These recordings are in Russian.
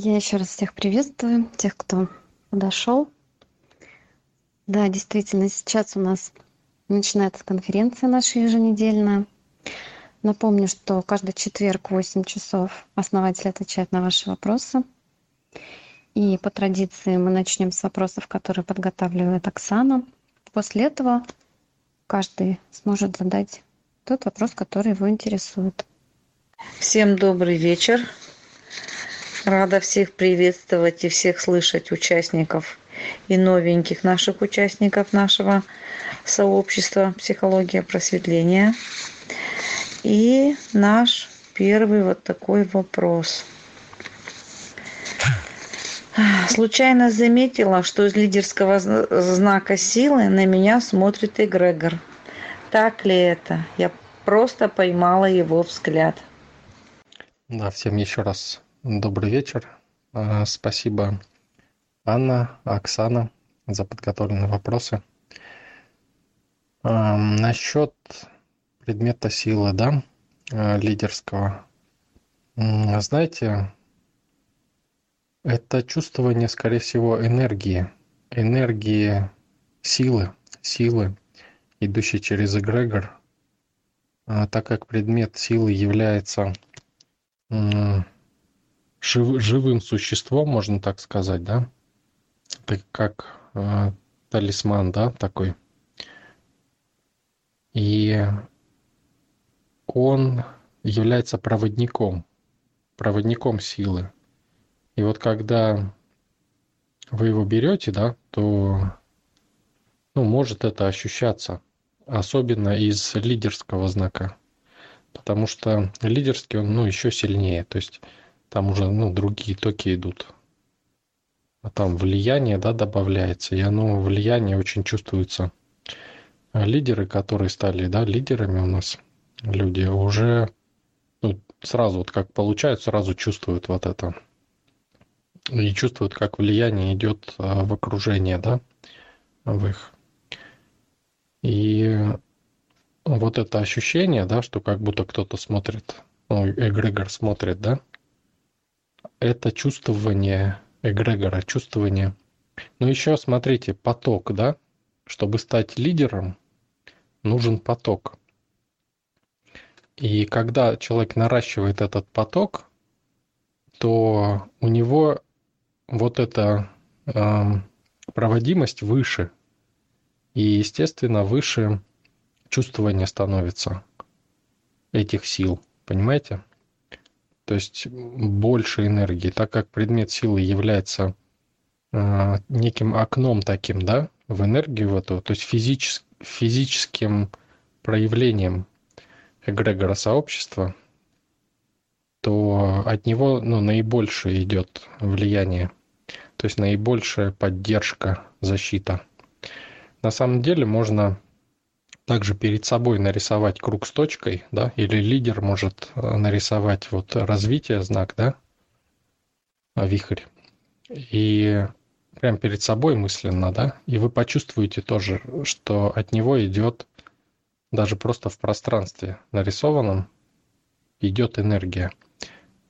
Я еще раз всех приветствую, тех, кто подошел. Да, действительно, сейчас у нас начинается конференция наша еженедельная. Напомню, что каждый четверг в 8 часов основатель отвечает на ваши вопросы. И по традиции мы начнем с вопросов, которые подготавливает Оксана. После этого каждый сможет задать тот вопрос, который его интересует. Всем добрый вечер. Рада всех приветствовать и всех слышать участников и новеньких наших участников нашего сообщества «Психология просветления». И наш первый вот такой вопрос. Случайно заметила, что из лидерского знака силы на меня смотрит эгрегор. Так ли это? Я просто поймала его взгляд. Да, всем еще раз добрый вечер. А, спасибо, Анна, Оксана, за подготовленные вопросы. А, насчет предмета силы, да, а, лидерского. Знаете, это чувствование, скорее всего, энергии, энергии силы, силы, идущей через эгрегор, так как предмет силы является жив, живым существом, можно так сказать, да? Это как э, талисман, да, такой. И он является проводником, проводником силы. И вот когда вы его берете, да, то ну, может это ощущаться, особенно из лидерского знака. Потому что лидерский он ну, еще сильнее. То есть там уже ну, другие токи идут. А там влияние да, добавляется, и оно влияние очень чувствуется. А лидеры, которые стали да, лидерами у нас, люди, уже ну, сразу, вот как получают, сразу чувствуют вот это. И чувствуют, как влияние идет а, в окружение, да, в их. И вот это ощущение, да, что как будто кто-то смотрит, ну, эгрегор смотрит, да, это чувствование эгрегора, чувствование. Но еще смотрите, поток, да? Чтобы стать лидером, нужен поток. И когда человек наращивает этот поток, то у него вот эта э, проводимость выше. И, естественно, выше чувствование становится этих сил. Понимаете? То есть больше энергии, так как предмет силы является э, неким окном таким, да, в энергию в эту, то есть физичес, физическим проявлением эгрегора сообщества, то от него ну, наибольшее идет влияние, то есть наибольшая поддержка, защита. На самом деле можно также перед собой нарисовать круг с точкой, да, или лидер может э, нарисовать вот развитие знак, да, а, вихрь. И прям перед собой мысленно, да, и вы почувствуете тоже, что от него идет даже просто в пространстве нарисованном идет энергия.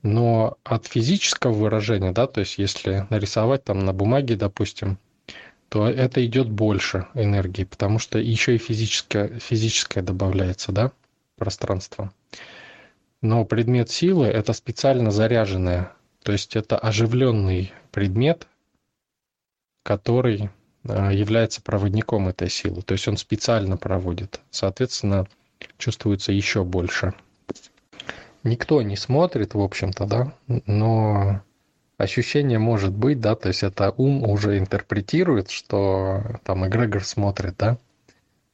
Но от физического выражения, да, то есть если нарисовать там на бумаге, допустим, то это идет больше энергии, потому что еще и физическое, физическое добавляется, да, пространство. Но предмет силы – это специально заряженное, то есть это оживленный предмет, который а, является проводником этой силы. То есть он специально проводит. Соответственно, чувствуется еще больше. Никто не смотрит, в общем-то, да, но ощущение может быть, да, то есть это ум уже интерпретирует, что там эгрегор смотрит, да.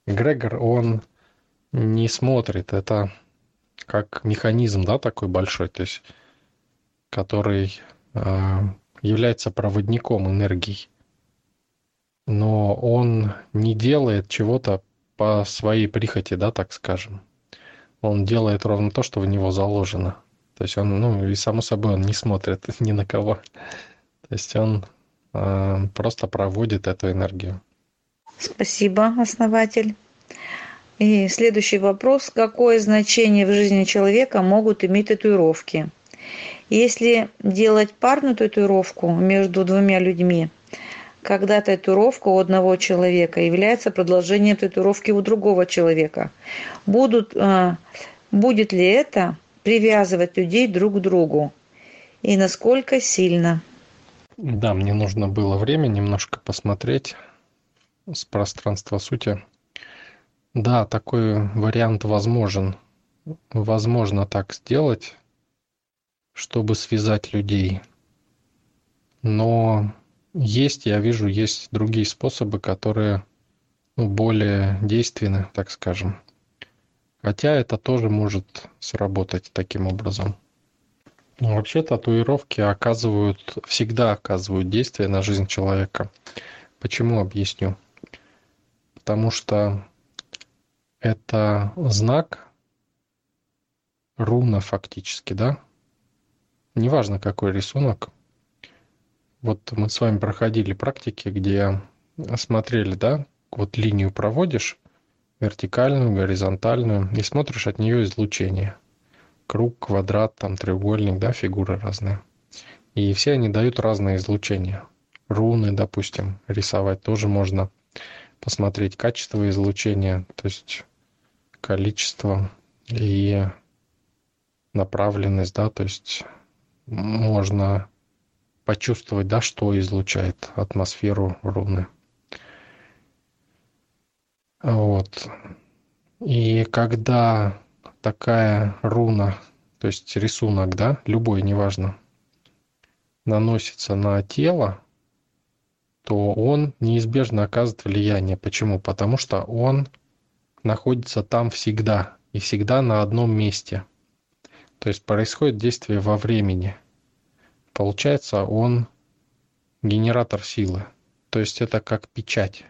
Эгрегор, он не смотрит, это как механизм, да, такой большой, то есть который э, является проводником энергии. Но он не делает чего-то по своей прихоти, да, так скажем. Он делает ровно то, что в него заложено. То есть он, ну, и само собой, он не смотрит ни на кого. То есть он э, просто проводит эту энергию. Спасибо, основатель. И следующий вопрос. Какое значение в жизни человека могут иметь татуировки? Если делать парную татуировку между двумя людьми, когда татуировка у одного человека является продолжением татуировки у другого человека. Будут, а, будет ли это привязывать людей друг к другу? И насколько сильно? Да, мне нужно было время немножко посмотреть с пространства сути. Да, такой вариант возможен. Возможно так сделать, чтобы связать людей. Но есть, я вижу, есть другие способы, которые ну, более действенны, так скажем. Хотя это тоже может сработать таким образом. Но вообще татуировки оказывают, всегда оказывают действие на жизнь человека. Почему объясню? Потому что это знак, руна фактически, да? Неважно какой рисунок, вот мы с вами проходили практики, где смотрели, да, вот линию проводишь, вертикальную, горизонтальную, и смотришь от нее излучение. Круг, квадрат, там треугольник, да, фигуры разные. И все они дают разное излучение. Руны, допустим, рисовать тоже можно посмотреть качество излучения, то есть количество и направленность, да, то есть можно почувствовать, да, что излучает атмосферу руны. Вот. И когда такая руна, то есть рисунок, да, любой, неважно, наносится на тело, то он неизбежно оказывает влияние. Почему? Потому что он находится там всегда и всегда на одном месте. То есть происходит действие во времени – Получается, он генератор силы. То есть это как печать.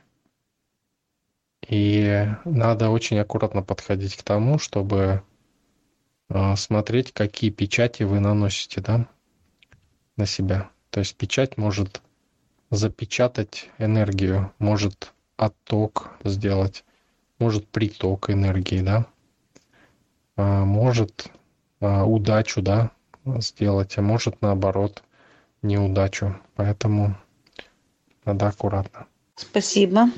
И надо очень аккуратно подходить к тому, чтобы э, смотреть, какие печати вы наносите да, на себя. То есть печать может запечатать энергию, может отток сделать, может приток энергии, да, а может а, удачу, да, сделать, а может наоборот неудачу. Поэтому надо аккуратно. Спасибо.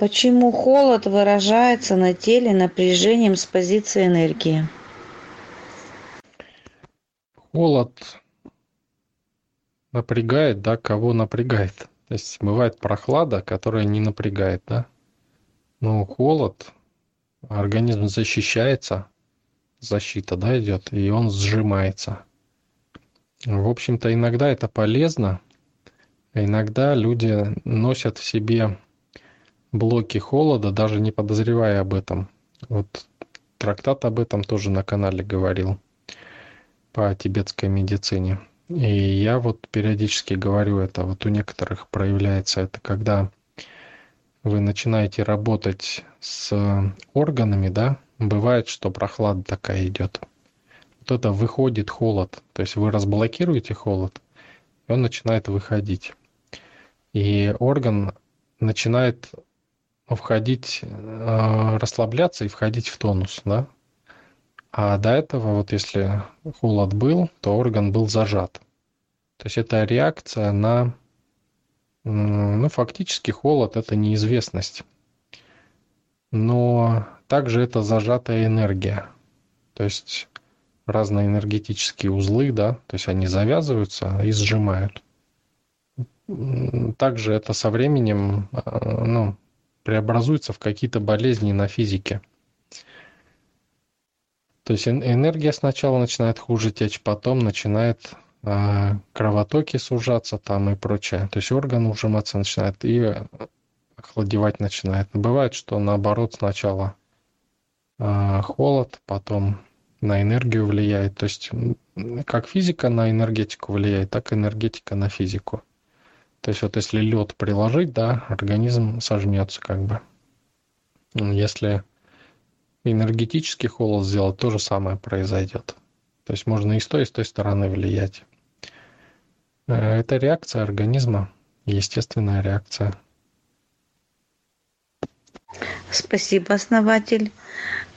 Почему холод выражается на теле напряжением с позиции энергии? Холод напрягает, да, кого напрягает. То есть бывает прохлада, которая не напрягает, да. Но холод, организм защищается, защита, да, идет, и он сжимается. В общем-то, иногда это полезно. Иногда люди носят в себе блоки холода, даже не подозревая об этом. Вот трактат об этом тоже на канале говорил по тибетской медицине. И я вот периодически говорю это. Вот у некоторых проявляется это, когда вы начинаете работать с органами, да, бывает, что прохлада такая идет. Вот это выходит холод. То есть вы разблокируете холод, и он начинает выходить. И орган начинает входить, э, расслабляться и входить в тонус, да? А до этого, вот если холод был, то орган был зажат. То есть это реакция на, ну, фактически холод – это неизвестность. Но также это зажатая энергия. То есть разные энергетические узлы, да, то есть они завязываются и сжимают. Также это со временем а, ну, преобразуется в какие-то болезни на физике. То есть энергия сначала начинает хуже течь, потом начинает э, кровотоки сужаться там и прочее. То есть орган ужиматься начинает и охладевать начинает. Бывает, что наоборот сначала а, холод, потом на энергию влияет. То есть как физика на энергетику влияет, так и энергетика на физику. То есть вот если лед приложить, да, организм сожмется как бы. Если энергетический холод сделать, то же самое произойдет. То есть можно и с той, и с той стороны влиять. Э, это реакция организма, естественная реакция. Спасибо, основатель.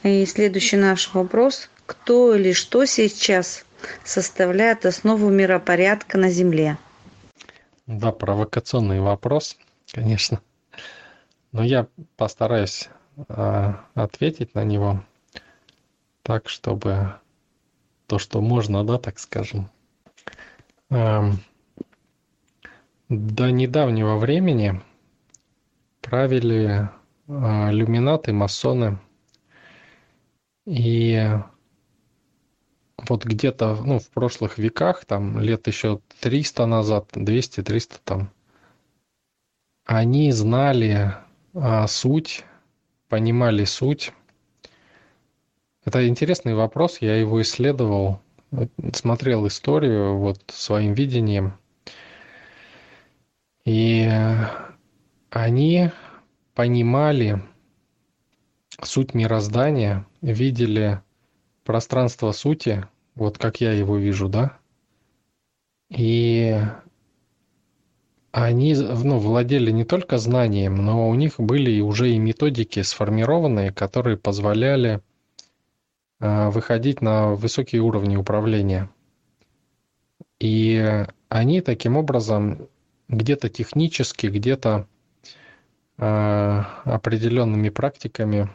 И следующий наш вопрос. кто или что сейчас составляет основу миропорядка на Земле? Да, провокационный вопрос, конечно. Но я постараюсь э, ответить на него так, чтобы то, что можно, да, так скажем. Эм, до недавнего времени правили э, люминаты, масоны. И вот где-то ну, в прошлых веках, там лет еще 300 назад, 200-300 там, они знали а, суть, понимали суть. Это интересный вопрос, я его исследовал, смотрел историю вот своим видением. И они понимали суть мироздания, видели пространство сути, вот как я его вижу, да, и они ну, владели не только знанием, но у них были уже и методики сформированные, которые позволяли э, выходить на высокие уровни управления. И они таким образом где-то технически, где-то э, определенными практиками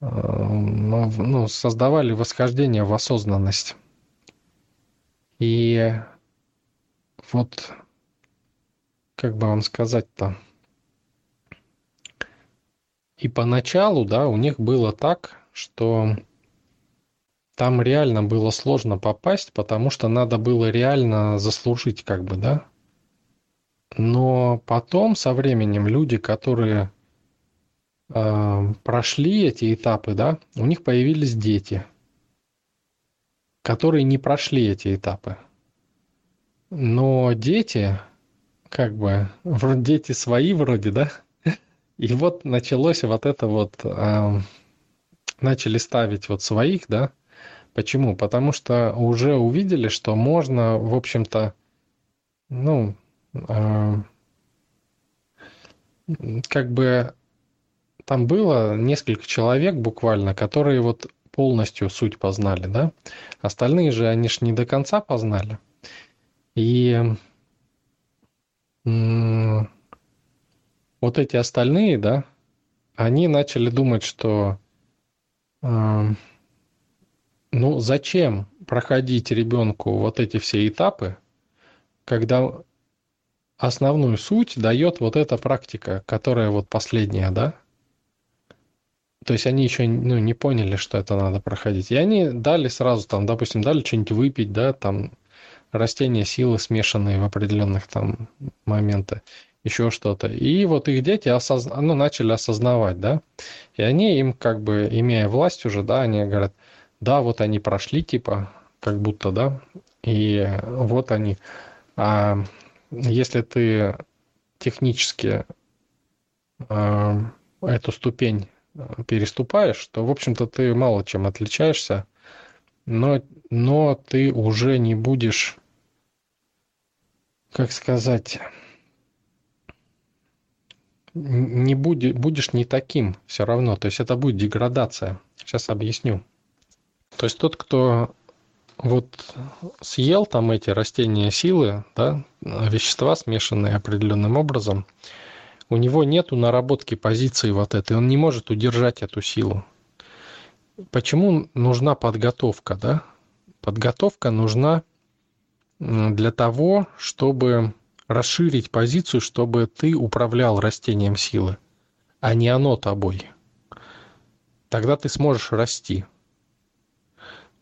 ну, создавали восхождение в осознанность. И вот как бы вам сказать-то, и поначалу, да, у них было так, что там реально было сложно попасть, потому что надо было реально заслужить, как бы, да. Но потом, со временем, люди, которые прошли эти этапы, да, у них появились дети, которые не прошли эти этапы. Но дети, как бы, дети свои вроде, да? И вот началось вот это вот, э, начали ставить вот своих, да? Почему? Потому что уже увидели, что можно, в общем-то, ну, э, как бы там было несколько человек буквально, которые вот полностью суть познали, да? Остальные же, они ж не до конца познали. И вот эти остальные, да, они начали думать, что э, ну зачем проходить ребенку вот эти все этапы, когда основную суть дает вот эта практика, которая вот последняя, да? То есть они еще ну, не поняли, что это надо проходить. И они дали сразу там, допустим, дали что-нибудь выпить, да, там растения силы смешанные в определенных там моменты, еще что-то. И вот их дети осозна... ну, начали осознавать, да, и они им как бы, имея власть уже, да, они говорят, да, вот они прошли, типа, как будто, да, и вот они. А если ты технически э, эту ступень переступаешь, то, в общем-то, ты мало чем отличаешься, но, но ты уже не будешь как сказать, не будешь, будешь не таким все равно. То есть это будет деградация. Сейчас объясню. То есть тот, кто вот съел там эти растения силы, да, вещества смешанные определенным образом, у него нету наработки позиции вот этой, он не может удержать эту силу. Почему нужна подготовка, да? Подготовка нужна для того, чтобы расширить позицию, чтобы ты управлял растением силы, а не оно тобой. Тогда ты сможешь расти.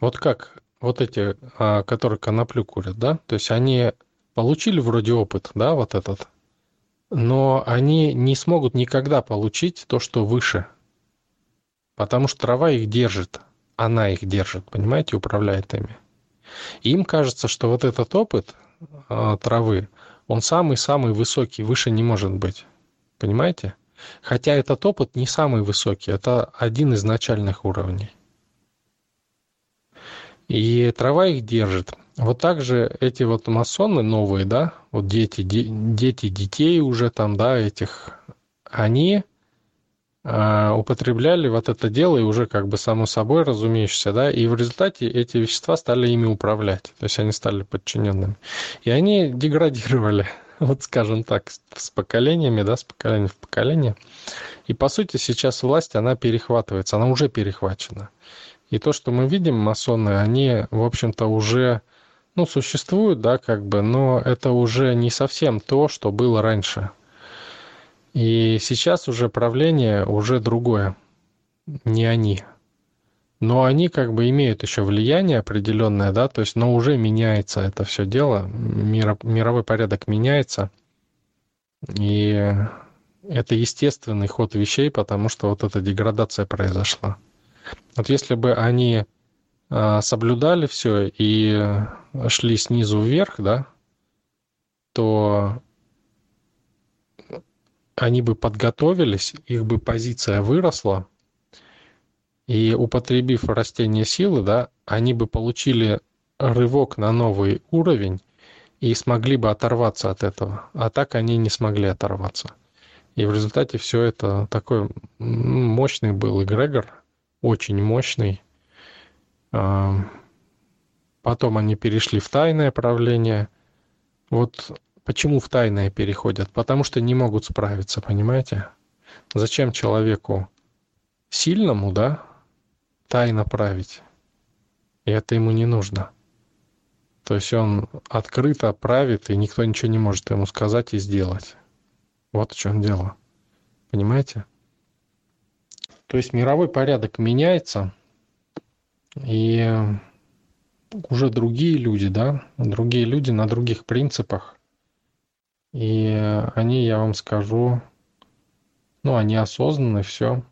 Вот как вот эти, а, которые коноплю курят, да, то есть они получили вроде опыт, да, вот этот, но они не смогут никогда получить то, что выше, потому что трава их держит, она их держит, понимаете, управляет ими. Им кажется, что вот этот опыт э, травы, он самый-самый высокий, выше не может быть. Понимаете? Хотя этот опыт не самый высокий, это один из начальных уровней. И трава их держит. Вот так же эти вот масоны новые, да, вот дети, де, дети детей уже там, да, этих, они а, употребляли вот это дело и уже как бы само собой разумеющееся, да, и в результате эти вещества стали ими управлять, то есть они стали подчиненными. И они деградировали, вот скажем так, с поколениями, да, с поколения в поколение. И по сути сейчас власть, она перехватывается, она уже перехвачена. И то, что мы видим, масоны, они, в общем-то, уже, ну, существуют, да, как бы, но это уже не совсем то, что было раньше. И сейчас уже правление уже другое, не они. Но они как бы имеют еще влияние определенное, да, то есть, но уже меняется это все дело, миро, мировой порядок меняется. И это естественный ход вещей, потому что вот эта деградация произошла. Вот если бы они а, соблюдали все и шли снизу вверх, да, то они бы подготовились, их бы позиция выросла, и употребив растение силы, да, они бы получили рывок на новый уровень и смогли бы оторваться от этого. А так они не смогли оторваться. И в результате все это такой мощный был эгрегор, очень мощный. Потом они перешли в тайное правление. Вот почему в тайное переходят? Потому что не могут справиться, понимаете? Зачем человеку сильному, да, тайно править? И это ему не нужно. То есть он открыто правит, и никто ничего не может ему сказать и сделать. Вот в чем дело. Понимаете? То есть мировой порядок меняется, и уже другие люди, да, другие люди на других принципах. И они, я вам скажу, ну, они осознанны, все.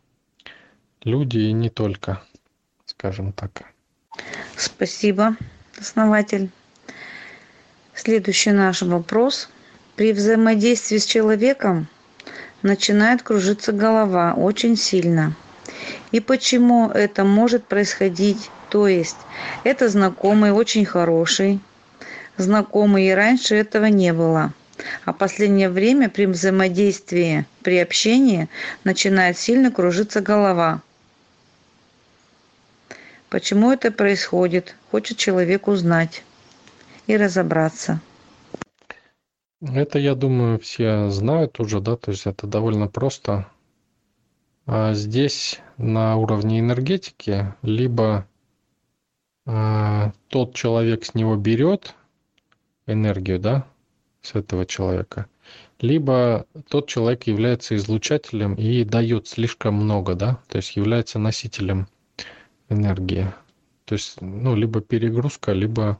Люди и не только, скажем так. Спасибо, основатель. Следующий наш вопрос. При взаимодействии с человеком начинает кружиться голова очень сильно – и почему это может происходить. То есть это знакомый, очень хороший, знакомый, и раньше этого не было. А последнее время при взаимодействии, при общении начинает сильно кружиться голова. Почему это происходит? Хочет человек узнать и разобраться. Это, я думаю, все знают уже, да, то есть это довольно просто. А здесь на уровне энергетики либо тот человек с него берет энергию, да, с этого человека, либо тот человек является излучателем и дает слишком много, да, то есть является носителем энергии. То есть, ну, либо перегрузка, либо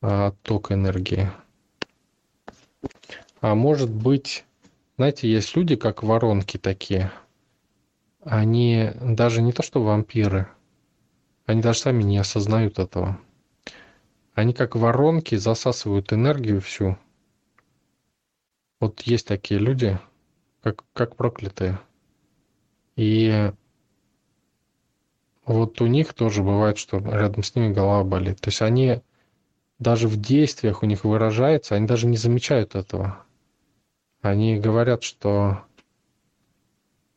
а, отток энергии. А может быть, знаете, есть люди, как воронки такие – они даже не то что вампиры, они даже сами не осознают этого. Они как воронки засасывают энергию всю. Вот есть такие люди, как, как проклятые. И вот у них тоже бывает, что рядом с ними голова болит. То есть они даже в действиях у них выражается, они даже не замечают этого. Они говорят, что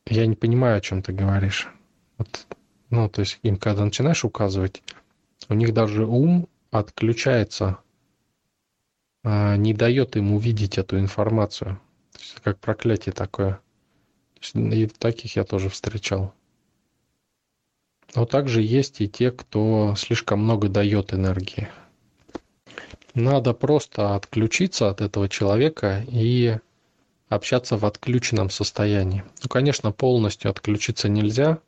я не понимаю, о чем ты говоришь. Вот, ну, то есть им, когда начинаешь указывать, у них даже ум отключается, а, не дает им увидеть эту информацию. То есть как проклятие такое. И таких я тоже встречал. Но также есть и те, кто слишком много дает энергии. Надо просто отключиться от этого человека и общаться в отключенном состоянии. Ну, конечно, полностью отключиться нельзя.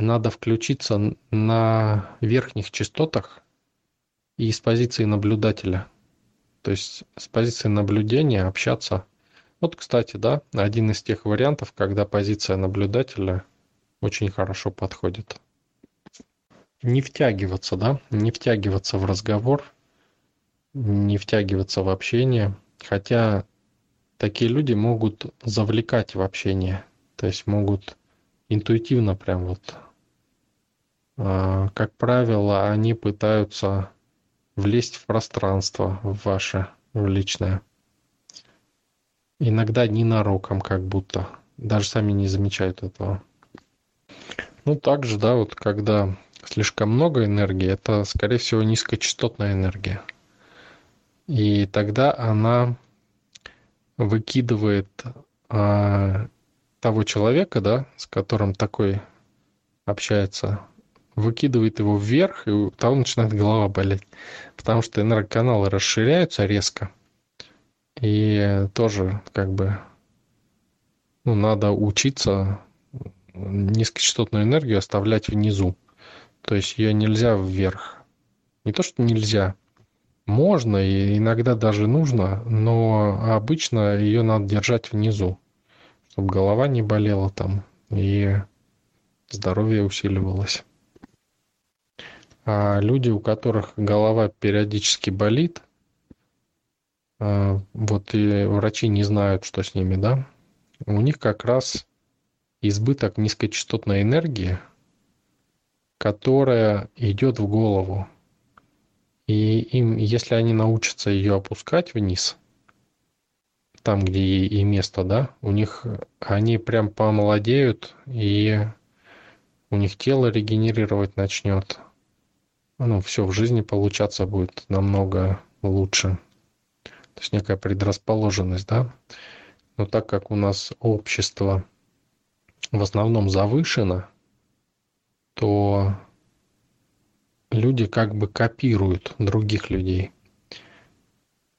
Надо включиться на верхних частотах и с позиции наблюдателя. То есть с позиции наблюдения общаться. Вот, кстати, да, один из тех вариантов, когда позиция наблюдателя очень хорошо подходит. Не втягиваться, да, не втягиваться в разговор, не втягиваться в общение. Хотя такие люди могут завлекать в общение, то есть могут интуитивно прям вот, а, как правило, они пытаются влезть в пространство в ваше, в личное. Иногда ненароком как будто. даже сами не замечают этого. Ну, также, да, вот когда слишком много энергии, это, скорее всего, низкочастотная энергия. И тогда она выкидывает а, того человека, да, с которым такой общается, выкидывает его вверх, и у того начинает голова болеть. Потому что энергоканалы расширяются резко. И тоже как бы ну, надо учиться низкочастотную энергию оставлять внизу. То есть ее нельзя вверх. Не то, что нельзя. Можно и иногда даже нужно, но обычно ее надо держать внизу, чтобы голова не болела там и здоровье усиливалось. А люди, у которых голова периодически болит, а, вот и врачи не знают, что с ними, да, у них как раз избыток низкочастотной энергии, которая идет в голову. И им, если они научатся ее опускать вниз, там, где и место, да, у них они прям помолодеют, и у них тело регенерировать начнет. Ну, все в жизни получаться будет намного лучше. То есть некая предрасположенность, да. Но так как у нас общество в основном завышено, то люди как бы копируют других людей.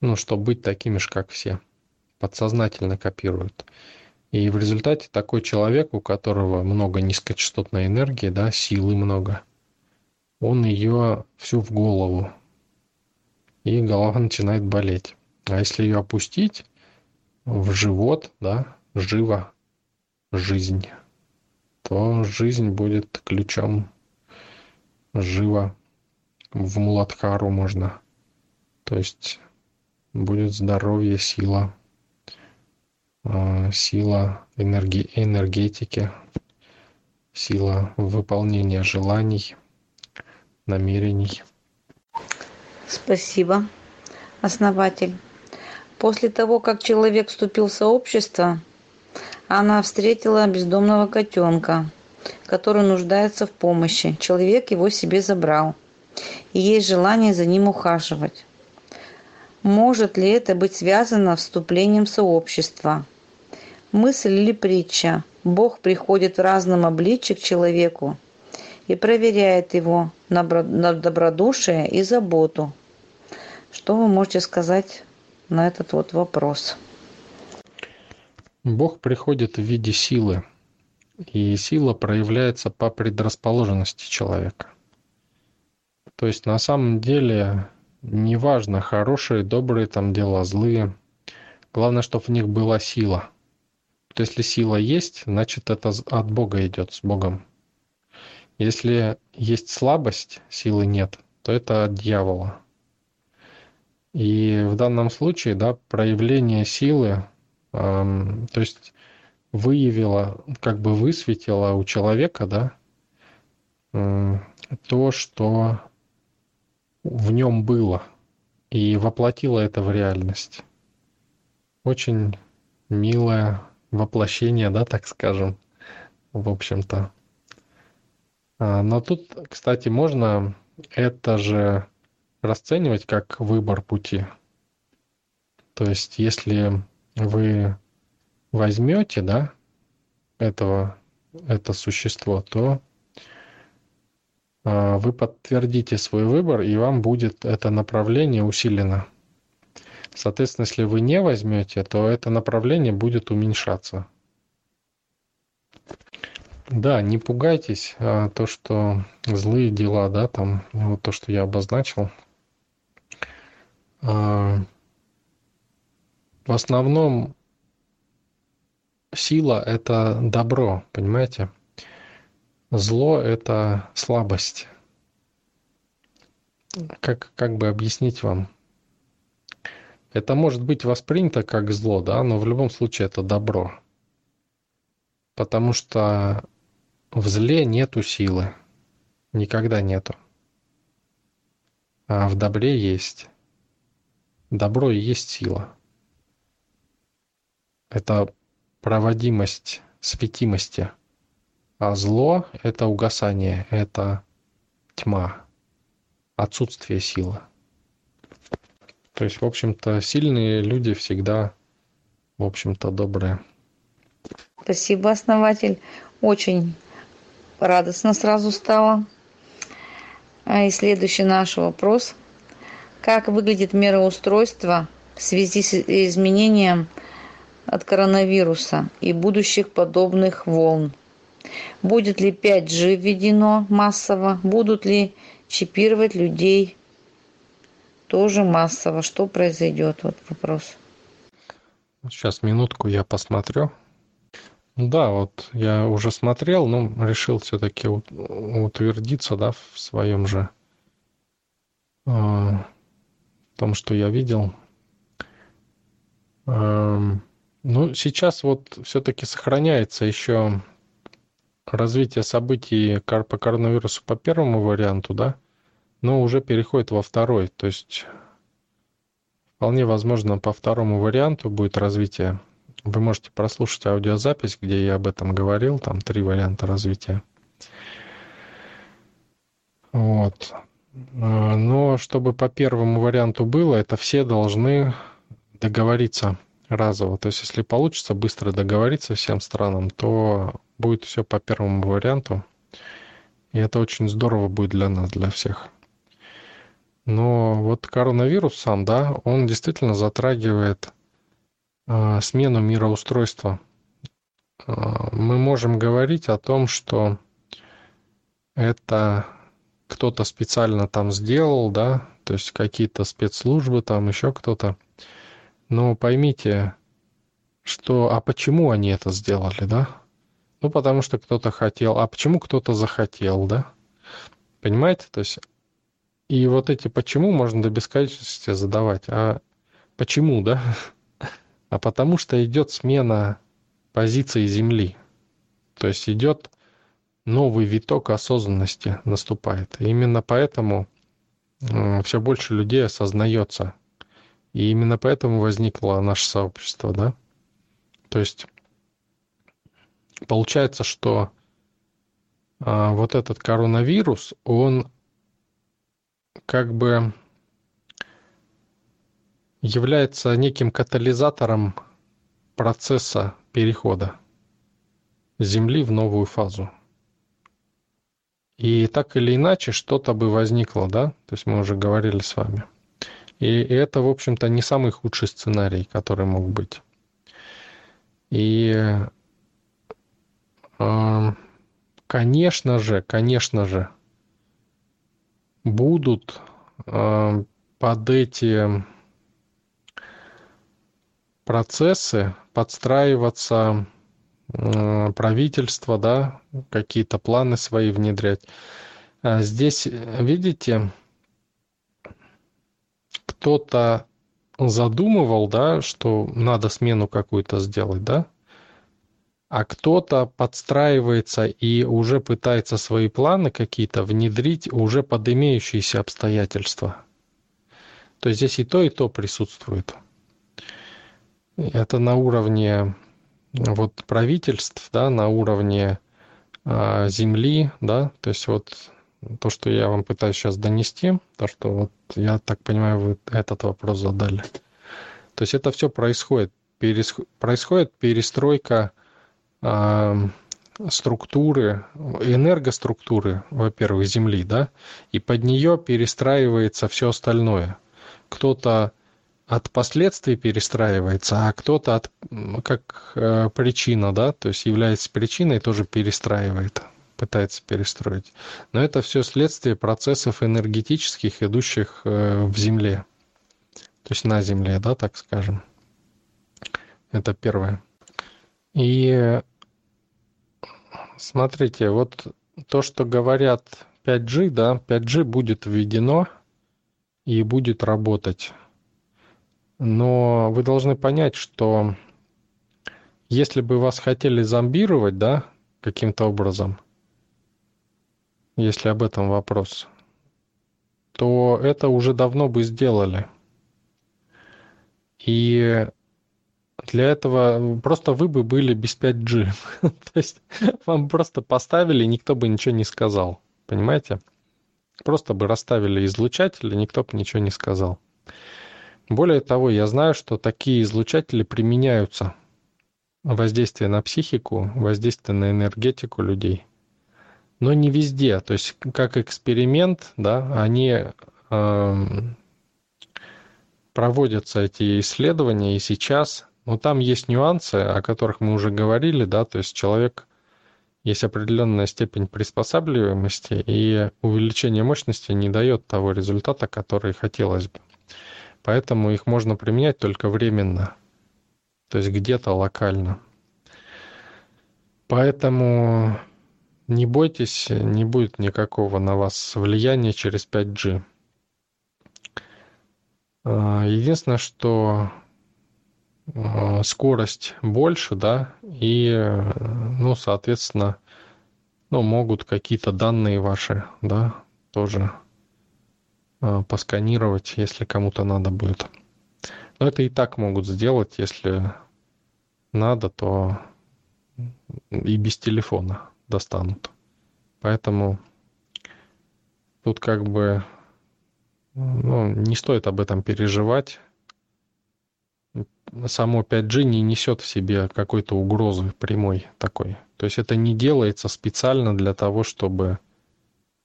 Ну, чтобы быть такими же, как все. Подсознательно копируют. И в результате такой человек, у которого много низкочастотной энергии, да, силы много, он ее всю в голову. И голова начинает болеть. А если ее опустить в живот, да, живо, жизнь, то жизнь будет ключом живо в Муладхару можно. То есть будет здоровье, сила, сила энерги, энергетики, сила выполнения желаний, намерений. Спасибо, основатель. После того, как человек вступил в сообщество, она встретила бездомного котенка, который нуждается в помощи. Человек его себе забрал. И есть желание за ним ухаживать. Может ли это быть связано с вступлением в сообщество? Мысль или притча? Бог приходит в разном обличье к человеку и проверяет его на добродушие и заботу. Что вы можете сказать на этот вот вопрос? Бог приходит в виде силы, и сила проявляется по предрасположенности человека. То есть на самом деле неважно, хорошие, добрые там дела, злые. Главное, чтобы в них была сила. То если сила есть, значит это от Бога идет, с Богом. Если есть слабость, силы нет, то это от дьявола. И в данном случае, да, проявление силы то есть выявила, как бы высветила у человека, да, то, что в нем было, и воплотила это в реальность. Очень милое воплощение, да, так скажем, в общем-то. А, но тут, кстати, можно это же расценивать как выбор пути. То есть, если вы возьмете, да, этого, это существо, то э, вы подтвердите свой выбор, и вам будет это направление усилено. Соответственно, если вы не возьмете, то это направление будет уменьшаться. Да, не пугайтесь, а то, что злые дела, да, там, вот то, что я обозначил, а, в основном сила – это добро, понимаете? Зло – это слабость. Как, как бы объяснить вам? Это может быть воспринято как зло, да, но в любом случае это добро. Потому что в зле нету силы. Никогда нету. А в добре есть. Добро и есть сила. Это проводимость светимости. А зло – это угасание, это тьма, отсутствие силы. То есть, в общем-то, сильные люди всегда, в общем-то, добрые. Спасибо, основатель. Очень радостно сразу стало. А и следующий наш вопрос. Как выглядит мироустройство в связи с изменением от коронавируса и будущих подобных волн? Будет ли 5G введено массово? Будут ли чипировать людей тоже массово? Что произойдет? Вот вопрос. Сейчас минутку я посмотрю. Да, вот я уже смотрел, но решил все-таки утвердиться, да, в своем же э, том, что я видел. Э, ну, сейчас вот все-таки сохраняется еще развитие событий по коронавирусу по первому варианту, да, но уже переходит во второй. То есть вполне возможно по второму варианту будет развитие вы можете прослушать аудиозапись, где я об этом говорил, там три варианта развития. Вот. А, но чтобы по первому варианту было, это все должны договориться разово. То есть, если получится быстро договориться всем странам, то будет все по первому варианту. И это очень здорово будет для нас, для всех. Но вот коронавирус сам, да, он действительно затрагивает а, смену мироустройства. А, мы можем говорить о том, что это кто-то специально там сделал, да, то есть какие-то спецслужбы, там еще кто-то. Но поймите, что, а почему они это сделали, да? Ну, потому что кто-то хотел, а почему кто-то захотел, да? Понимаете? То есть, и вот эти почему можно до бесконечности задавать, а почему, да? а потому что идет смена позиции Земли. То есть идет новый виток осознанности наступает. И именно поэтому все больше людей осознается. И именно поэтому возникло наше сообщество, да? То есть получается, что а, вот этот коронавирус, он как бы является неким катализатором процесса перехода Земли в новую фазу. И так или иначе что-то бы возникло, да? То есть мы уже говорили с вами. И это, в общем-то, не самый худший сценарий, который мог быть. И, э, конечно же, конечно же, будут э, под эти процессы подстраиваться правительство, да, какие-то планы свои внедрять. А здесь, видите, кто-то задумывал, да, что надо смену какую-то сделать, да, а кто-то подстраивается и уже пытается свои планы какие-то внедрить уже под имеющиеся обстоятельства. То есть здесь и то, и то присутствует. Это на уровне вот правительств, да, на уровне э, земли, да, то есть вот то, что я вам пытаюсь сейчас донести, то, что вот я так понимаю, вы этот вопрос задали. То есть это все происходит, перес, происходит перестройка структуры, энергоструктуры, во-первых, Земли, да, и под нее перестраивается все остальное. Кто-то от последствий перестраивается, а кто-то от, как э, причина, да, то есть является причиной, тоже перестраивает, пытается перестроить. Но это все следствие процессов энергетических, идущих э, в Земле, то есть на Земле, да, так скажем. Это первое. И смотрите, вот то, что говорят 5G, да, 5G будет введено и будет работать но вы должны понять, что если бы вас хотели зомбировать, да, каким-то образом, если об этом вопрос, то это уже давно бы сделали. И Для этого просто вы бы были без 5G. То есть вам просто поставили, никто бы ничего не сказал. Понимаете? Просто бы расставили излучатели, никто бы ничего не сказал. Более того, я знаю, что такие излучатели применяются. Воздействие на психику, воздействие на энергетику людей. Но не везде. То есть как эксперимент, да, они э, проводятся эти исследования, и сейчас, но там есть нюансы, о которых мы уже говорили, да, то есть человек есть определенная степень приспосабливаемости, и увеличение мощности не дает того результата, который хотелось бы. Поэтому их можно применять только временно, то есть где-то локально. Поэтому не бойтесь, не будет никакого на вас влияния через 5G. А, единственное, что скорость больше, да, и, ну, соответственно, ну, могут какие-то данные ваши, да, тоже а, посканировать, если кому-то надо будет. Но это и так могут сделать, если надо, то и без телефона достанут. Поэтому тут как бы ну, не стоит об этом переживать. Само 5G не несет в себе какой-то угрозы прямой такой. То есть это не делается специально для того, чтобы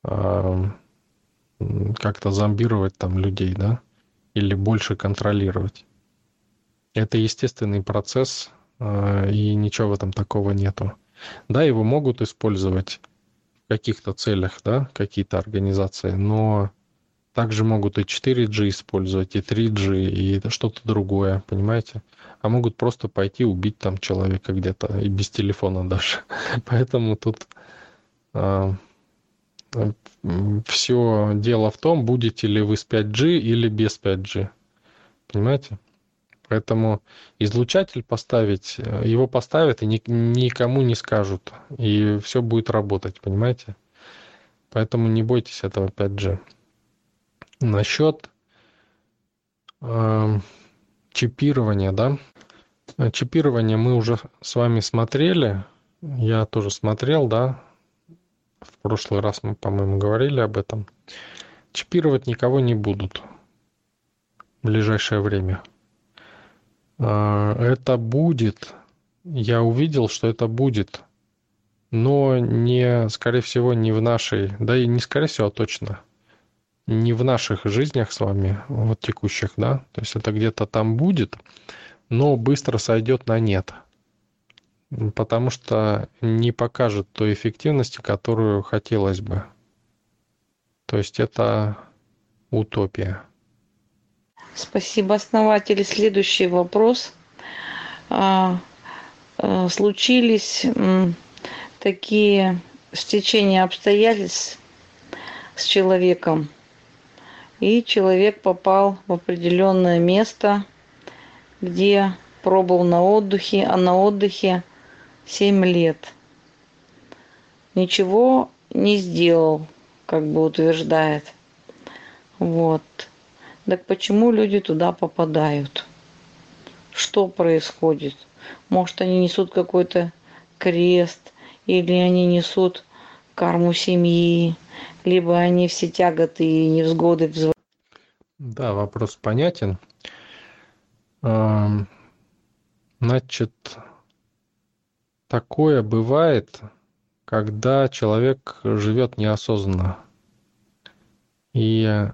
э, как-то зомбировать там людей, да, или больше контролировать. Это естественный процесс, э, и ничего в этом такого нету. Да, его могут использовать в каких-то целях, да, какие-то организации, но также могут и 4G использовать, и 3G, и что-то другое, понимаете? А могут просто пойти убить там человека где-то, и без телефона даже. Поэтому тут э, а, все дело в том, будете ли вы с 5G или без 5G. Понимаете? Поэтому излучатель поставить, э, его поставят и ни, никому не скажут. И все будет работать, понимаете? Поэтому не бойтесь этого 5G. Насчет э, чипирования, да. Чипирование мы уже с вами смотрели. Я тоже смотрел, да. В прошлый раз мы, по-моему, говорили об этом. Чипировать никого не будут в ближайшее время. Э, это будет, я увидел, что это будет, но не, скорее всего, не в нашей, да и не скорее всего, а точно – не в наших жизнях с вами, вот текущих, да, то есть это где-то там будет, но быстро сойдет на нет, потому что не покажет той эффективности, которую хотелось бы. То есть это утопия. Спасибо, основатель. Следующий вопрос. А, а, случились такие стечения обстоятельств с человеком, и человек попал в определенное место, где пробыл на отдыхе, а на отдыхе 7 лет. Ничего не сделал, как бы утверждает. Вот. Так почему люди туда попадают? Что происходит? Может, они несут какой-то крест, или они несут карму семьи, либо они все тяготы и невзгоды взвалили. Да, вопрос понятен. Значит, такое бывает, когда человек живет неосознанно и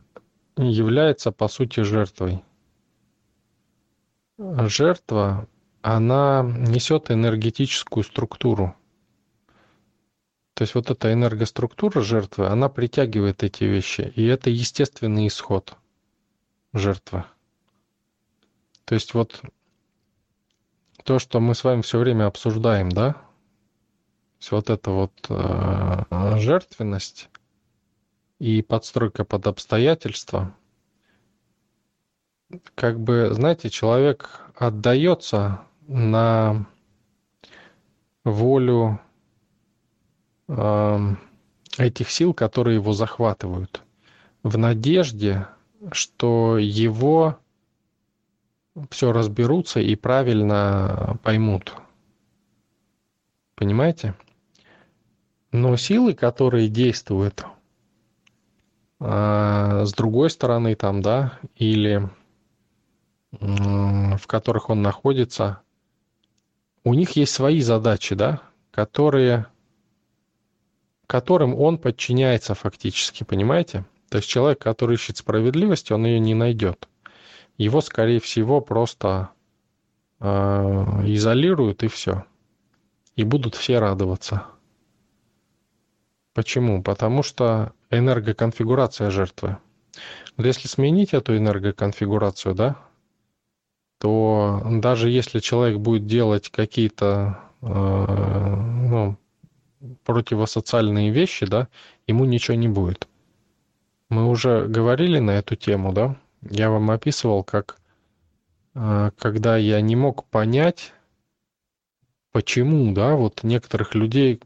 является, по сути, жертвой. Жертва, она несет энергетическую структуру – то есть вот эта энергоструктура жертвы, она притягивает эти вещи, и это естественный исход жертвы. То есть вот то, что мы с вами все время обсуждаем, да, есть вот эта вот э, жертвенность и подстройка под обстоятельства, как бы, знаете, человек отдается на волю этих сил, которые его захватывают, в надежде, что его все разберутся и правильно поймут. Понимаете? Но силы, которые действуют а, с другой стороны там, да, или в которых он находится, у них есть свои задачи, да, которые, которым он подчиняется фактически, понимаете? То есть человек, который ищет справедливость, он ее не найдет. Его, скорее всего, просто э, изолируют и все. И будут все радоваться. Почему? Потому что энергоконфигурация жертвы. Вот если сменить эту энергоконфигурацию, да, то даже если человек будет делать какие-то э, ну, противосоциальные вещи, да, ему ничего не будет. Мы уже говорили на эту тему, да? Я вам описывал, как э, когда я не мог понять, почему, да, вот некоторых людей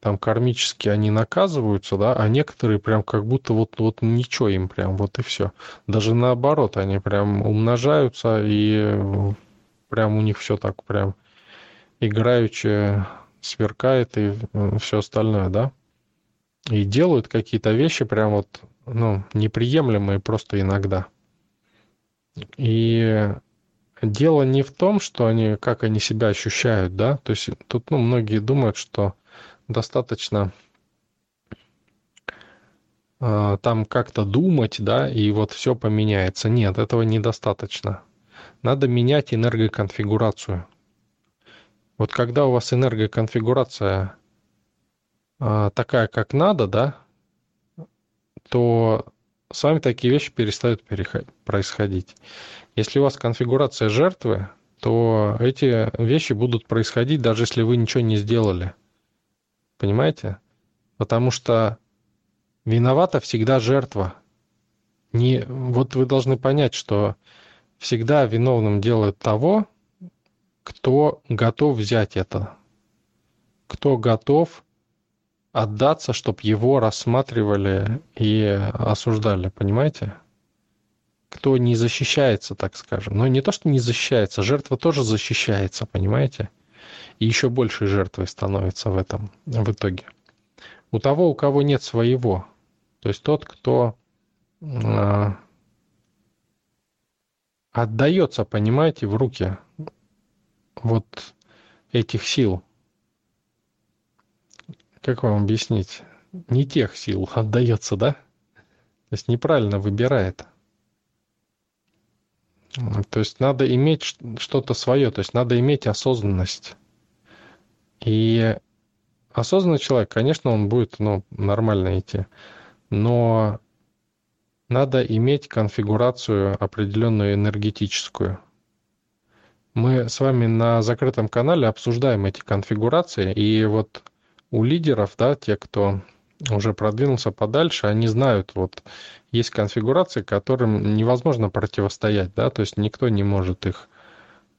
там кармически они наказываются, да, а некоторые прям как будто вот, вот ничего им прям, вот и все. Даже наоборот, они прям умножаются, и прям у них все так прям играючи сверкает и все остальное, да. И делают какие-то вещи прям вот, ну, неприемлемые просто иногда. И дело не в том, что они, как они себя ощущают, да, то есть тут, ну, многие думают, что достаточно э, там как-то думать, да, и вот все поменяется. Нет, этого недостаточно. Надо менять энергоконфигурацию. Вот когда у вас энергоконфигурация э, такая, как надо, да, то с вами такие вещи перестают происходить. Если у вас конфигурация жертвы, то эти вещи будут происходить, даже если вы ничего не сделали. Понимаете? Потому что виновата всегда жертва. Не, вот вы должны понять, что всегда виновным делают того, кто готов взять это, кто готов отдаться, чтобы его рассматривали и осуждали, понимаете? Кто не защищается, так скажем. Но не то, что не защищается, жертва тоже защищается, понимаете? и еще большей жертвой становится в этом в итоге. У того, у кого нет своего, то есть тот, кто э, отдается, понимаете, в руки вот этих сил. Как вам объяснить? Не тех сил отдается, да? То есть неправильно выбирает. То есть надо иметь что-то свое, то есть надо иметь осознанность. И осознанный человек, конечно, он будет ну, нормально идти. Но надо иметь конфигурацию определенную энергетическую. Мы с вами на закрытом канале обсуждаем эти конфигурации, и вот у лидеров, да, те, кто уже продвинулся подальше, они знают, вот есть конфигурации, которым невозможно противостоять, да, то есть никто не может их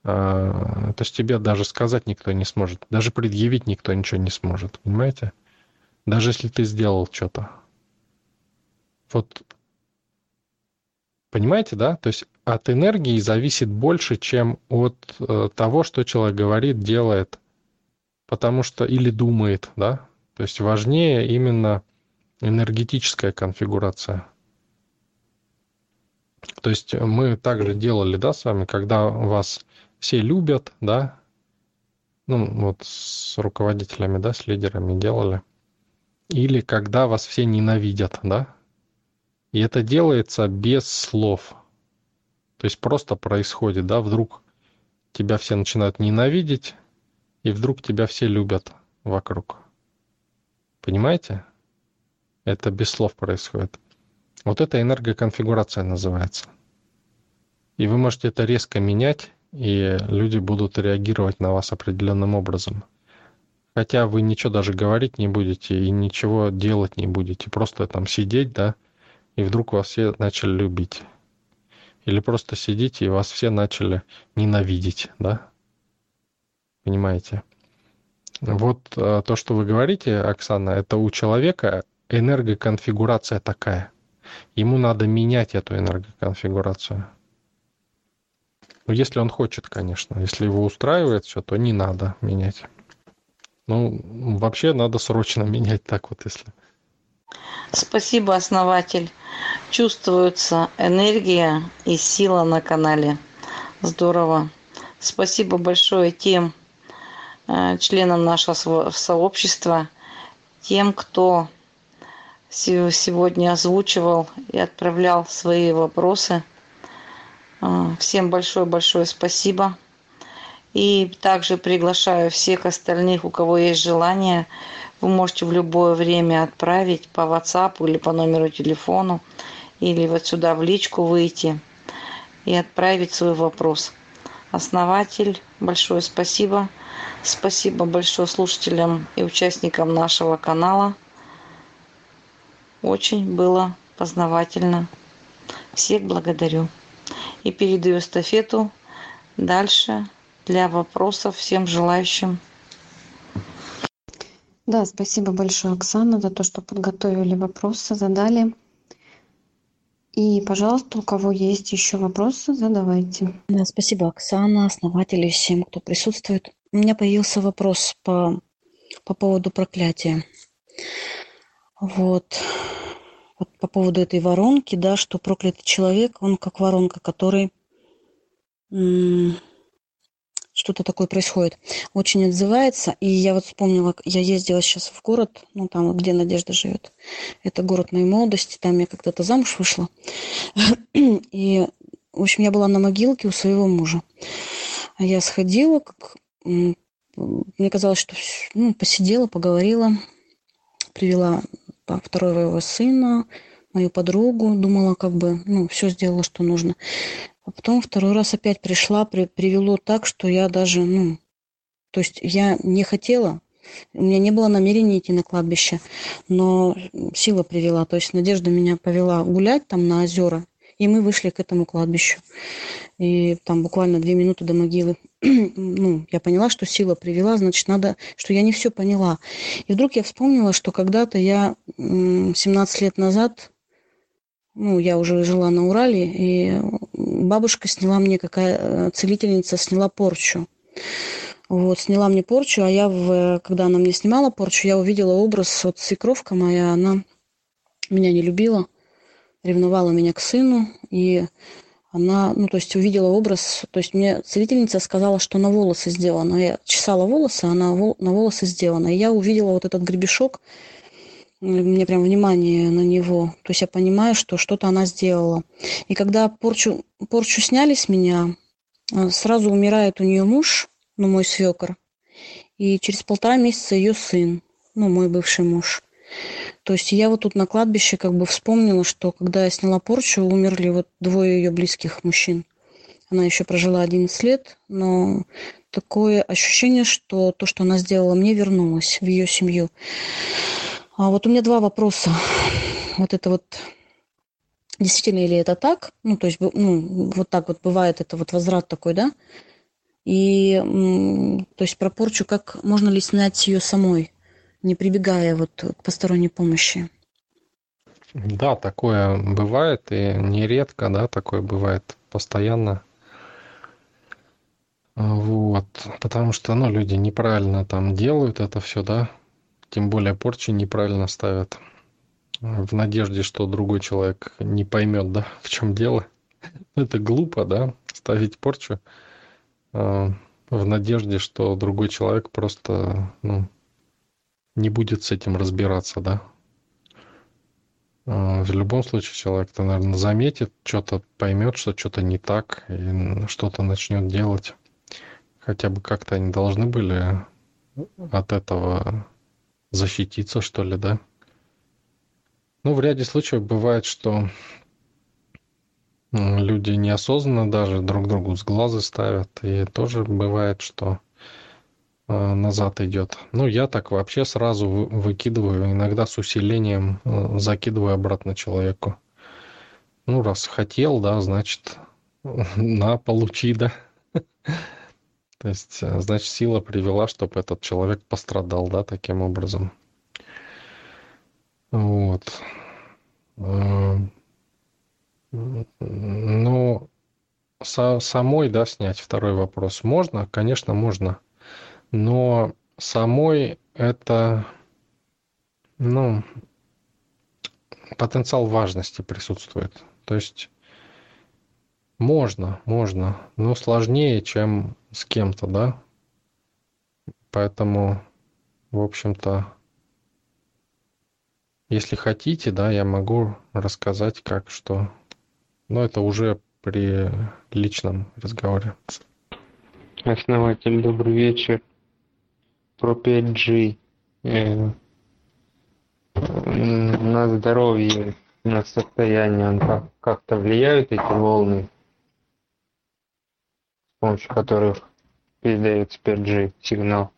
а, то есть тебе даже сказать никто не сможет, даже предъявить никто ничего не сможет, понимаете? Даже если ты сделал что-то. Вот, понимаете, да? То есть от энергии зависит больше, чем от э, того, что человек говорит, делает, потому что или думает, да? То есть важнее именно энергетическая конфигурация. То есть мы также делали, да, с вами, когда вас все любят, да, ну вот с руководителями, да, с лидерами делали, или когда вас все ненавидят, да, и это делается без слов, то есть просто происходит, да, вдруг тебя все начинают ненавидеть, и вдруг тебя все любят вокруг. Понимаете? Это без слов происходит. Вот это энергоконфигурация называется. И вы можете это резко менять и люди будут реагировать на вас определенным образом. Хотя вы ничего даже говорить не будете и ничего делать не будете, просто там сидеть, да, и вдруг вас все начали любить. Или просто сидите, и вас все начали ненавидеть, да? Понимаете? Вот э, то, что вы говорите, Оксана, это у человека энергоконфигурация такая. Ему надо менять эту энергоконфигурацию. Ну, если он хочет, конечно. Если его устраивает все, то не надо менять. Ну, вообще надо срочно менять так вот, если... Спасибо, основатель. Чувствуется энергия и сила на канале. Здорово. Спасибо большое тем э, членам нашего сообщества, тем, кто сегодня озвучивал и отправлял свои вопросы. Э, всем большое-большое спасибо. И также приглашаю всех остальных, у кого есть желание, вы можете в любое время отправить по WhatsApp или по номеру телефона, или вот сюда в личку выйти и отправить свой вопрос. Основатель, большое спасибо. Спасибо большое слушателям и участникам нашего канала. Очень было познавательно. Всех благодарю. И передаю эстафету дальше для вопросов всем желающим. Да, спасибо большое, Оксана, за то, что подготовили вопросы, задали. И, пожалуйста, у кого есть еще вопросы, задавайте. Да, спасибо, Оксана, основатель всем, кто присутствует. У меня появился вопрос по, по поводу проклятия. Вот. вот по поводу этой воронки, да, что проклятый человек, он как воронка, который что-то такое происходит. Очень отзывается. И я вот вспомнила, я ездила сейчас в город, ну там, где Надежда живет. Это город моей молодости, там я когда-то замуж вышла. И, в общем, я была на могилке у своего мужа. А я сходила, как мне казалось, что ну, посидела, поговорила, привела второго его сына, мою подругу, думала, как бы, ну, все сделала, что нужно. А потом второй раз опять пришла, при, привело так, что я даже, ну, то есть я не хотела, у меня не было намерения идти на кладбище, но сила привела. То есть Надежда меня повела гулять там на озера, и мы вышли к этому кладбищу. И там буквально две минуты до могилы. ну, я поняла, что сила привела, значит, надо, что я не все поняла. И вдруг я вспомнила, что когда-то я 17 лет назад ну, я уже жила на Урале, и бабушка сняла мне, какая э, целительница сняла порчу. Вот, сняла мне порчу, а я, в, когда она мне снимала порчу, я увидела образ, вот свекровка моя, она меня не любила, ревновала меня к сыну, и она, ну, то есть увидела образ, то есть мне целительница сказала, что на волосы сделано. Я чесала волосы, а на, волосы сделано. И я увидела вот этот гребешок, мне прям внимание на него. То есть я понимаю, что что-то она сделала. И когда порчу, порчу сняли с меня, э, сразу умирает у нее муж, ну, мой свекор, и через полтора месяца ее сын, ну, мой бывший муж. То есть я вот тут на кладбище как бы вспомнила, что когда я сняла порчу, умерли вот двое ее близких мужчин. Она еще прожила 11 лет, но такое ощущение, что то, что она сделала мне, вернулось в ее семью. А вот у меня два вопроса. Вот это вот действительно ли это так? Ну, то есть, ну, вот так вот бывает это вот возврат такой, да? И, то есть, про порчу, как можно ли снять ее самой, не прибегая вот к посторонней помощи? Да, такое бывает, и нередко, да, такое бывает постоянно. Вот, потому что, ну, люди неправильно там делают это все, да, тем более порчи неправильно ставят в надежде, что другой человек не поймет, да, в чем дело. Это глупо, да, ставить порчу э, в надежде, что другой человек просто, ну, не будет с этим разбираться, да. Э, в любом случае человек-то, наверное, заметит, что-то поймет, что что-то не так, и что-то начнет делать. Хотя бы как-то они должны были от этого защититься, что ли, да? Ну, в ряде случаев бывает, что люди неосознанно даже друг другу с глаза ставят, и тоже бывает, что э, назад идет. Ну, я так вообще сразу выкидываю, иногда с усилением э, закидываю обратно человеку. Ну, раз хотел, да, значит, на, получи, да. То есть, э, значит, сила привела, чтобы этот человек пострадал, да, таким образом. Вот. Э, ну, со, самой, да, снять второй вопрос можно? Конечно, можно. Но самой это, ну, потенциал важности присутствует. То есть можно, можно, но сложнее, чем с кем-то, да. Поэтому, в общем-то, если хотите, да, я могу рассказать, как что. Но это уже при личном разговоре. Основатель, добрый вечер. Про 5G. Э, на здоровье, на состояние как-то влияют эти волны, помощью которых передается 5G сигнал.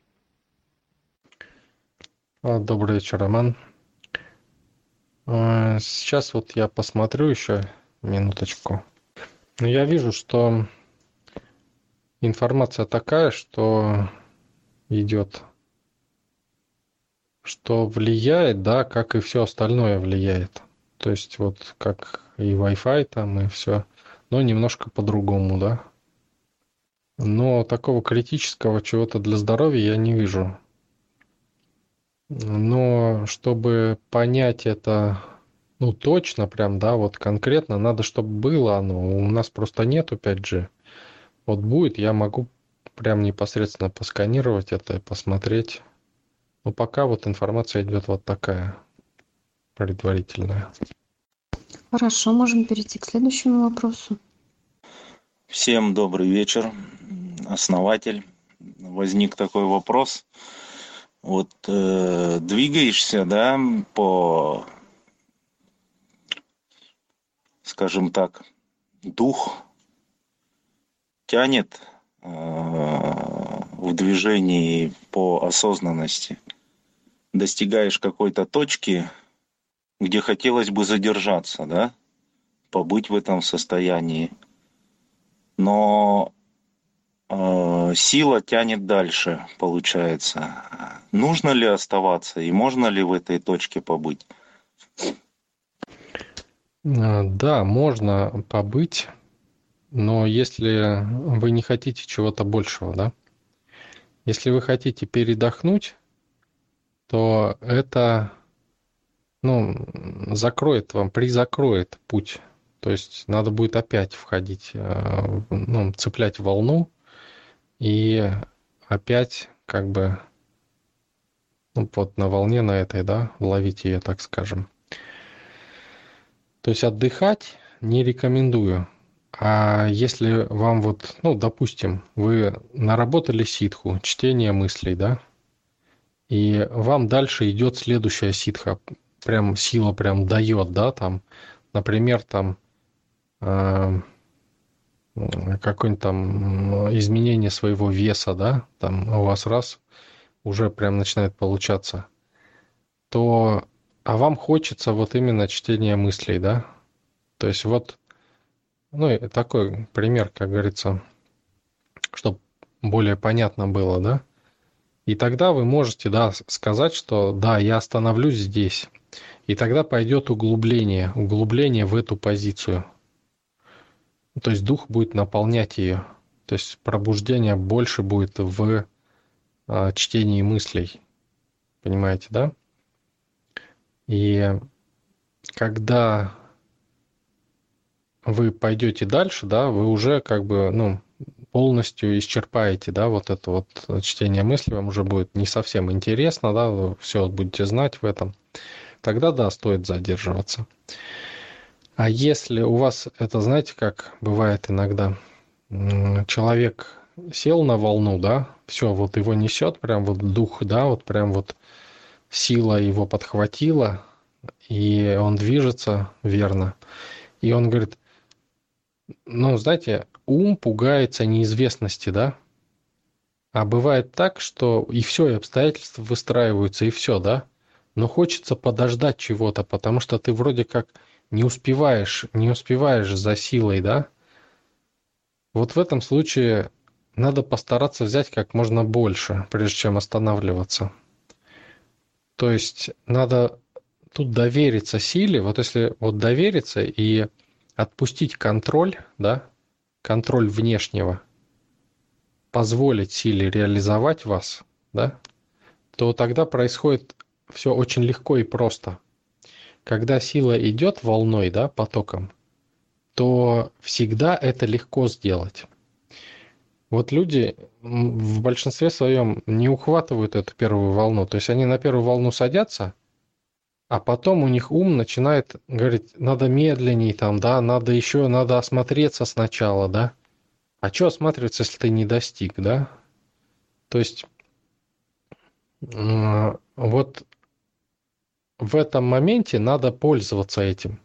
А, Добрый вечер, Роман. А, Сейчас вот я посмотрю еще минуточку. Ну, я вижу, что информация такая, что идет, что влияет, да, как и все остальное влияет. То есть вот как и Wi-Fi там, и все, но немножко по-другому, да. Но такого критического чего-то для здоровья я не вижу. Но чтобы понять это, ну, точно прям, да, вот конкретно, надо, чтобы было оно. У нас просто нету 5G. Вот будет, я могу прям непосредственно посканировать это и посмотреть. Но пока вот информация идет вот такая, предварительная. Хорошо, можем перейти к следующему вопросу. Всем добрый вечер, основатель. Возник такой вопрос. Вот э, двигаешься, да, по, скажем так, дух тянет э, в движении по осознанности. Достигаешь какой-то точки, где хотелось бы задержаться, да, побыть в этом состоянии но э, сила тянет дальше, получается. Нужно ли оставаться и можно ли в этой точке побыть? А, Да, можно побыть, но если вы не хотите чего-то большего, да, если вы хотите передохнуть, то это, ну, закроет вам, призакроет путь. То есть надо будет опять входить, э, ну, цеплять волну и опять как бы ну, вот на волне на этой, да, ловить ее, так скажем. То есть отдыхать не рекомендую. А если вам вот, ну, допустим, вы наработали ситху, чтение мыслей, да, и вам дальше идет следующая ситха, прям сила прям дает, да, там, например, там какое-нибудь там изменение своего веса, да, там у вас раз уже прям начинает получаться, то, а вам хочется вот именно чтения мыслей, да, то есть вот, ну, и такой пример, как говорится, чтобы более понятно было, да, и тогда вы можете, да, сказать, что да, я остановлюсь здесь, и тогда пойдет углубление, углубление в эту позицию. То есть дух будет наполнять ее. То есть пробуждение больше будет в а, чтении мыслей. Понимаете, да? И когда вы пойдете дальше, да, вы уже как бы, ну, полностью исчерпаете, да, вот это вот чтение мыслей, вам уже будет не совсем интересно, да, вы все будете знать в этом. Тогда, да, стоит задерживаться. А если у вас это, знаете, как бывает иногда, человек сел на волну, да, все, вот его несет, прям вот дух, да, вот прям вот сила его подхватила, и он движется верно. И он говорит, ну, знаете, ум пугается неизвестности, да, а бывает так, что и все, и обстоятельства выстраиваются, и все, да, но хочется подождать чего-то, потому что ты вроде как не успеваешь, не успеваешь за силой, да? Вот в этом случае надо постараться взять как можно больше, прежде чем останавливаться. То есть надо тут довериться силе. Вот если вот довериться и отпустить контроль, да, контроль внешнего, позволить силе реализовать вас, да, то тогда происходит все очень легко и просто. Когда сила идет волной, да, потоком, то всегда это легко сделать. Вот люди в большинстве своем не ухватывают эту первую волну. То есть они на первую волну садятся, а потом у них ум начинает говорить, надо медленней там, да, надо еще, надо осмотреться сначала, да. А что осматриваться, если ты не достиг, да? То есть вот в этом моменте надо пользоваться этим.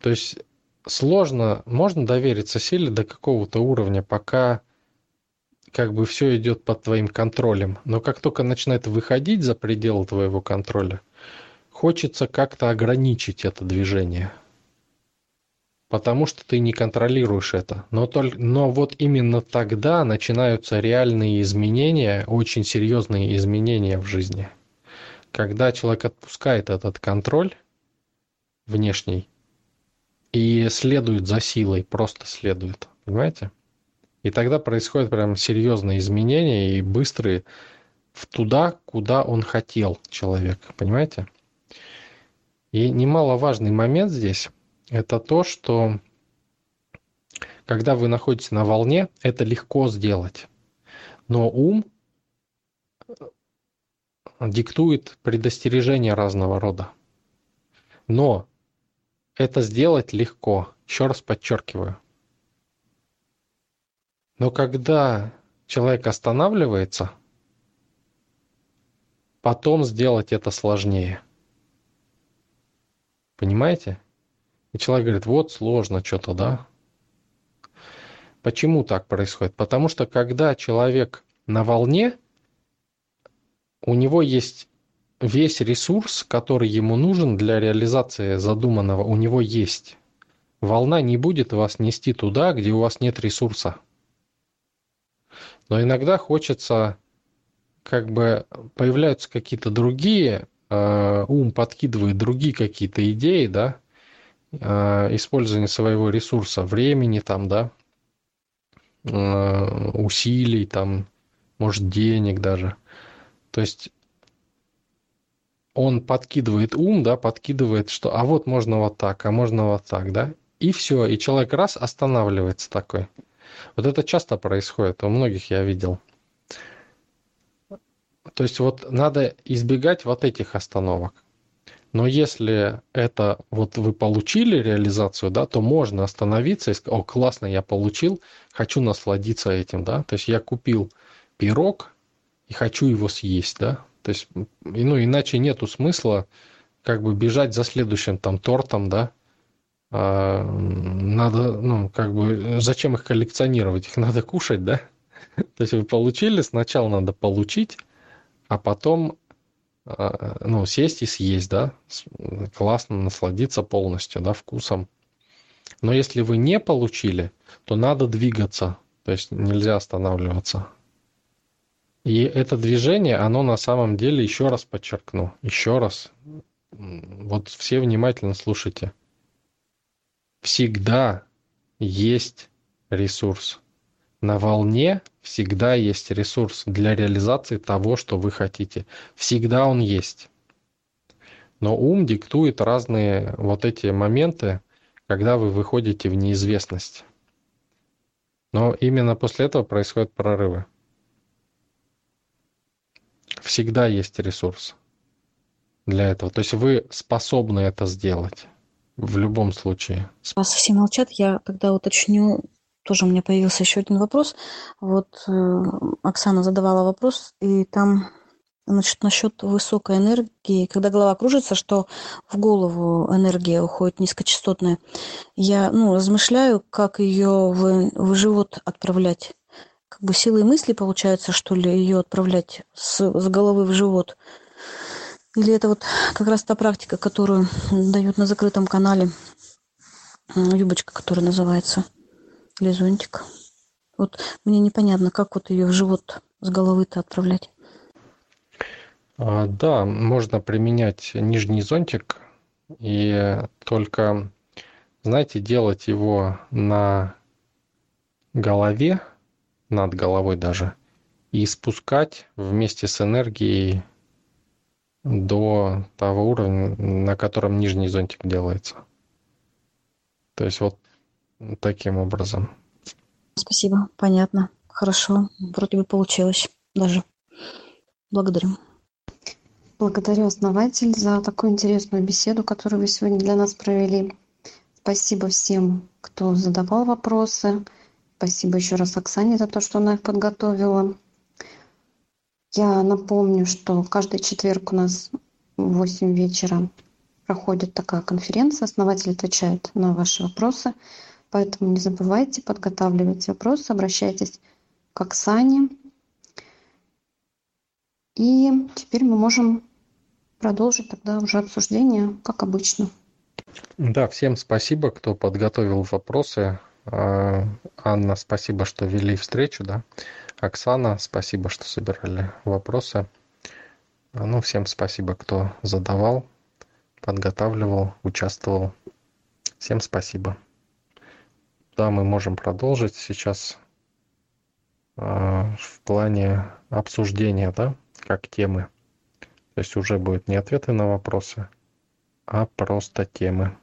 То есть сложно, можно довериться силе до какого-то уровня, пока как бы все идет под твоим контролем. Но как только начинает выходить за пределы твоего контроля, хочется как-то ограничить это движение. Потому что ты не контролируешь это. Но, только, но вот именно тогда начинаются реальные изменения, очень серьезные изменения в жизни. Когда человек отпускает этот контроль внешний и следует за силой, просто следует. Понимаете? И тогда происходят прям серьезные изменения и быстрые в туда, куда он хотел человек. Понимаете? И немаловажный момент здесь – это то, что когда вы находитесь на волне, это легко сделать. Но ум диктует предостережения разного рода. Но это сделать легко. Еще раз подчеркиваю – но когда человек останавливается, потом сделать это сложнее. Понимаете? И человек говорит, вот сложно что-то, да? Почему так происходит? Потому что когда человек на волне, у него есть весь ресурс, который ему нужен для реализации задуманного, у него есть. Волна не будет вас нести туда, где у вас нет ресурса. Но иногда хочется, как бы появляются какие-то другие, э, ум подкидывает другие какие-то идеи, да, э, использование своего ресурса, времени там, да, э, усилий там, может, денег даже. То есть он подкидывает ум, да, подкидывает, что а вот можно вот так, а можно вот так, да, и все, и человек раз останавливается такой – вот это часто происходит, у многих я видел. То есть вот надо избегать вот этих остановок. Но если это вот вы получили реализацию, да, то можно остановиться и сказать, о, классно, я получил, хочу насладиться этим, да. То есть я купил пирог и хочу его съесть, да. То есть, ну, иначе нету смысла как бы бежать за следующим там тортом, да, а, надо, ну, как бы, зачем их коллекционировать? Их надо кушать, да? То есть вы получили, сначала надо получить, а потом, а, ну, сесть и съесть, да? Классно насладиться полностью, да, вкусом. Но если вы не получили, то надо двигаться, то есть нельзя останавливаться. И это движение, оно на самом деле, еще раз подчеркну, еще раз, вот все внимательно слушайте – всегда есть ресурс. На волне всегда есть ресурс для реализации того, что вы хотите. Всегда он есть. Но ум диктует разные вот эти моменты, когда вы выходите в неизвестность. Но именно после этого происходят прорывы. Всегда есть ресурс для этого. То есть вы способны это сделать в любом случае. Раз все молчат, я тогда уточню, тоже у меня появился еще один вопрос. Вот э, Оксана задавала вопрос, и там значит, насчет высокой энергии, когда голова кружится, что в голову энергия уходит низкочастотная. Я ну, размышляю, как ее в, в живот отправлять. Как бы силой мысли получается, что ли, ее отправлять с, с головы в живот. Или это вот как раз та практика, которую дают на закрытом канале юбочка, которая называется, или зонтик. Вот мне непонятно, как вот ее в живот с головы-то отправлять. А, да, можно применять нижний зонтик и только, знаете, делать его на голове, над головой даже, и спускать вместе с энергией до того уровня, на котором нижний зонтик делается. То есть вот таким образом. Спасибо, понятно. Хорошо, вроде бы получилось даже. Благодарю. Благодарю, основатель, за такую интересную беседу, которую вы сегодня для нас провели. Спасибо всем, кто задавал вопросы. Спасибо еще раз Оксане за то, что она их подготовила. Я напомню, что каждый четверг у нас в 8 вечера проходит такая конференция. Основатель отвечает на ваши вопросы. Поэтому не забывайте подготавливать вопросы, обращайтесь к Оксане. И теперь мы можем продолжить тогда уже обсуждение, как обычно. Да, всем спасибо, кто подготовил вопросы. А, Анна, спасибо, что вели встречу, да. Оксана, спасибо, что собирали вопросы. Ну, всем спасибо, кто задавал, подготавливал, участвовал. Всем спасибо. Да, мы можем продолжить сейчас э, в плане обсуждения, да, как темы. То есть уже будет не ответы на вопросы, а просто темы.